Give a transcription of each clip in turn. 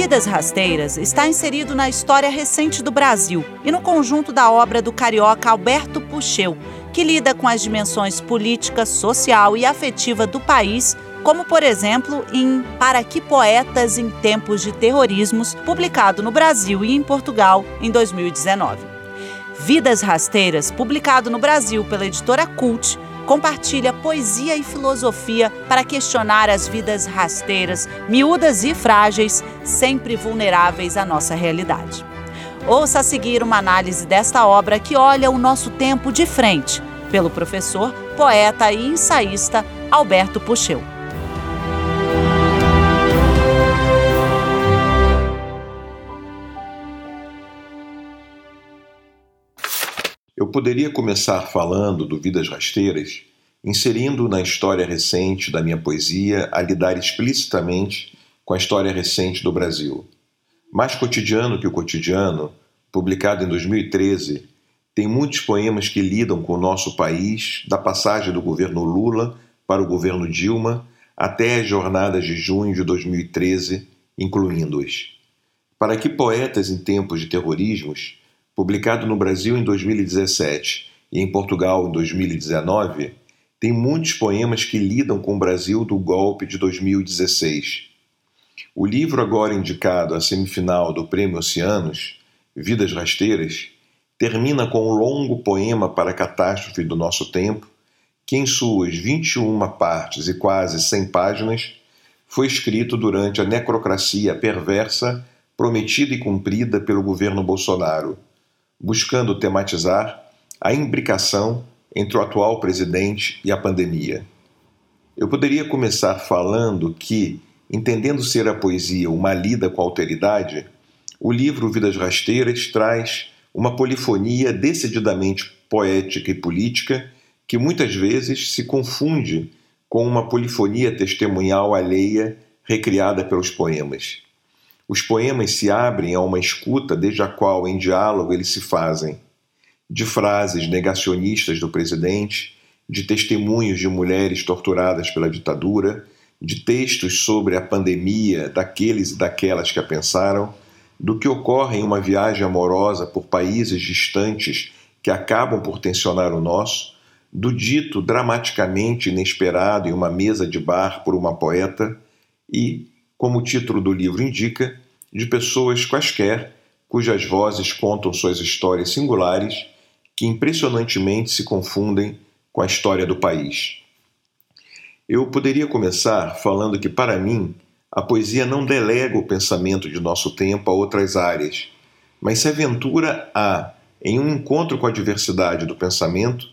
Vidas Rasteiras está inserido na história recente do Brasil e no conjunto da obra do carioca Alberto Pucheu, que lida com as dimensões política, social e afetiva do país, como por exemplo em Para que Poetas em Tempos de Terrorismos, publicado no Brasil e em Portugal em 2019. Vidas Rasteiras, publicado no Brasil pela editora Cult, compartilha poesia e filosofia para questionar as vidas rasteiras, miúdas e frágeis, sempre vulneráveis à nossa realidade. Ouça a seguir uma análise desta obra que olha o nosso tempo de frente, pelo professor, poeta e ensaísta Alberto Pucheu. Eu poderia começar falando do Vidas Rasteiras, inserindo na história recente da minha poesia a lidar explicitamente com a história recente do Brasil. Mais cotidiano que o cotidiano, publicado em 2013, tem muitos poemas que lidam com o nosso país, da passagem do governo Lula para o governo Dilma até as jornadas de junho de 2013, incluindo-os. Para que poetas em tempos de terrorismos publicado no Brasil em 2017 e em Portugal em 2019, tem muitos poemas que lidam com o Brasil do golpe de 2016. O livro agora indicado à semifinal do Prêmio Oceanos, Vidas Rasteiras, termina com um longo poema para a catástrofe do nosso tempo, que em suas 21 partes e quase 100 páginas foi escrito durante a necrocracia perversa prometida e cumprida pelo governo Bolsonaro buscando tematizar a imbricação entre o atual presidente e a pandemia. Eu poderia começar falando que, entendendo ser a poesia uma lida com alteridade, o livro Vidas Rasteiras traz uma polifonia decididamente poética e política que muitas vezes se confunde com uma polifonia testemunhal alheia recriada pelos poemas. Os poemas se abrem a uma escuta desde a qual, em diálogo, eles se fazem. De frases negacionistas do presidente, de testemunhos de mulheres torturadas pela ditadura, de textos sobre a pandemia daqueles e daquelas que a pensaram, do que ocorre em uma viagem amorosa por países distantes que acabam por tensionar o nosso, do dito dramaticamente inesperado em uma mesa de bar por uma poeta e, como o título do livro indica, de pessoas quaisquer cujas vozes contam suas histórias singulares que impressionantemente se confundem com a história do país. Eu poderia começar falando que, para mim, a poesia não delega o pensamento de nosso tempo a outras áreas, mas se aventura a, em um encontro com a diversidade do pensamento,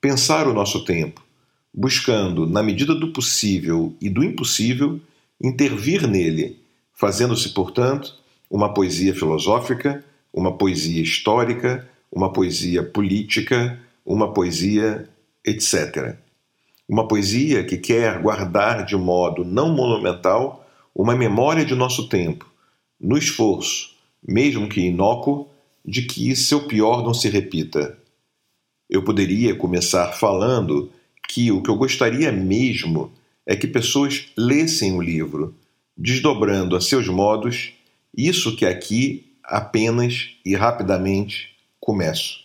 pensar o nosso tempo, buscando, na medida do possível e do impossível, intervir nele, fazendo-se, portanto, uma poesia filosófica, uma poesia histórica, uma poesia política, uma poesia etc. Uma poesia que quer guardar de modo não monumental uma memória de nosso tempo, no esforço, mesmo que inócuo, de que seu pior não se repita. Eu poderia começar falando que o que eu gostaria mesmo é que pessoas lessem o livro, desdobrando a seus modos isso que aqui apenas e rapidamente começo.